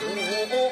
Oh,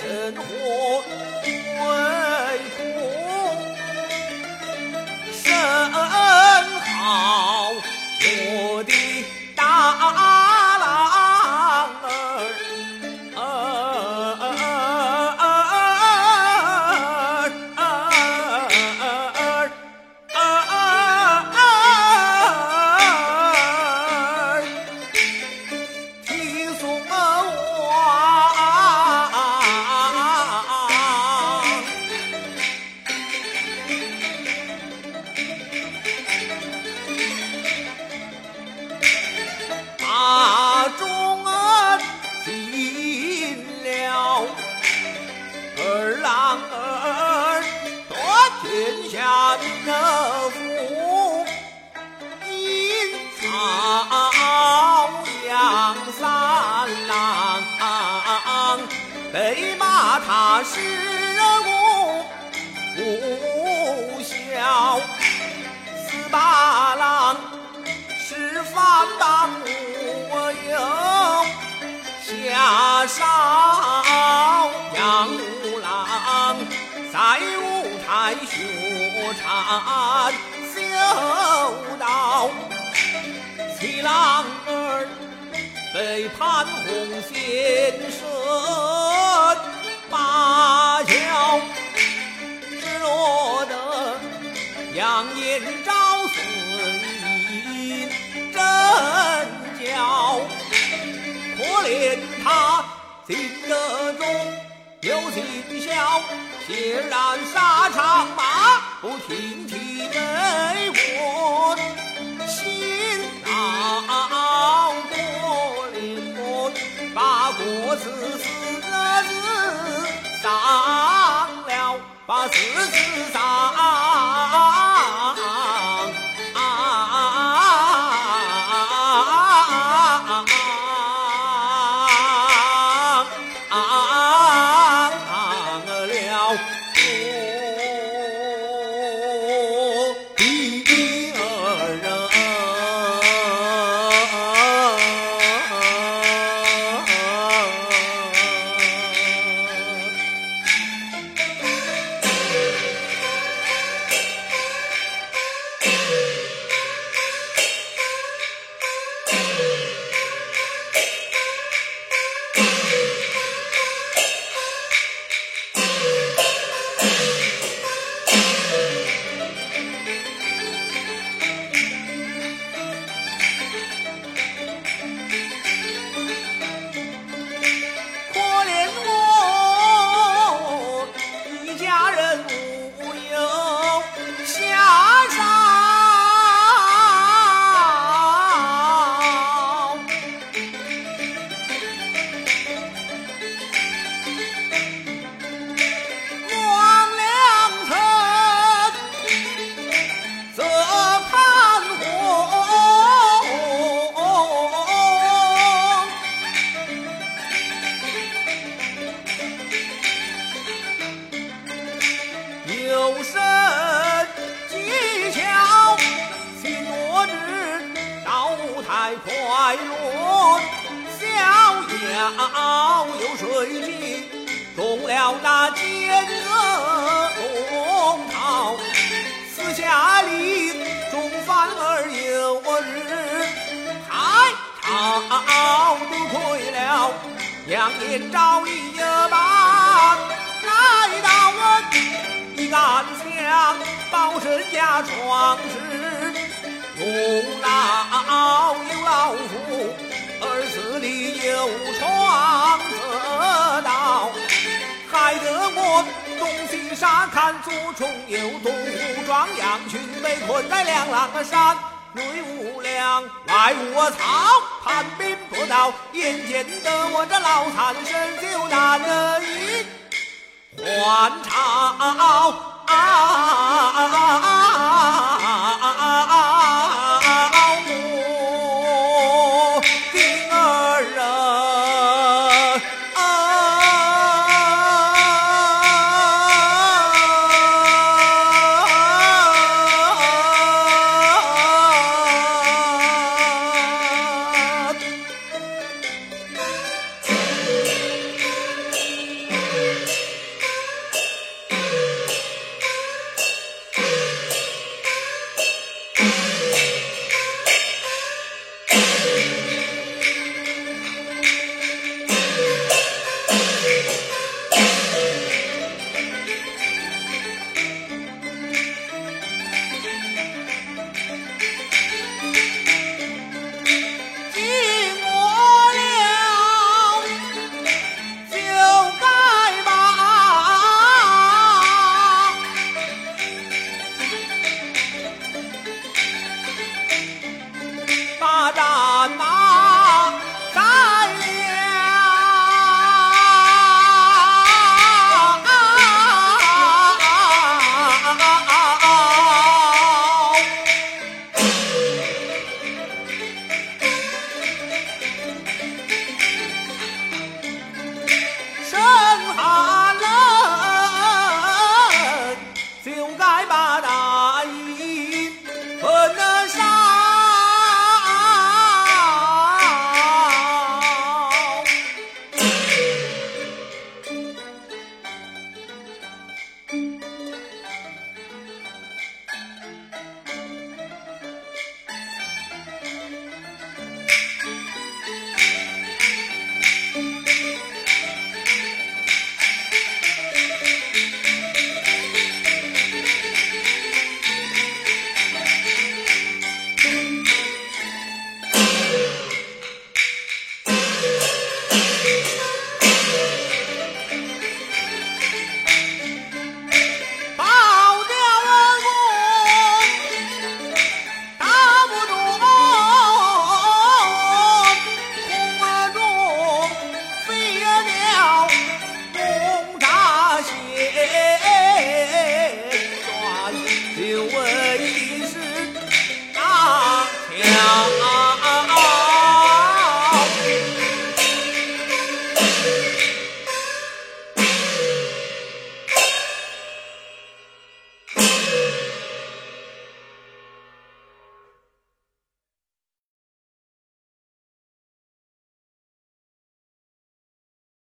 被骂他是无不孝，四八郎是反党无有，下少杨五郎在五台学禅修道，七郎儿。被潘洪先生罢教，只落得杨延昭随真教。可怜他进得中又尽孝，显然沙场马不停蹄为我心恼。把国字四个上了，把子子上。中了那奸恶龙套私下里终反而有日太朝都亏了杨延昭一把来到我的地杆保身家创世荣老有老夫儿子里有愁西沙看左冲右突，武装羊群被困在两狼山。内无粮，外无草，叛兵不到，眼见得我这老残身就难以还朝。You what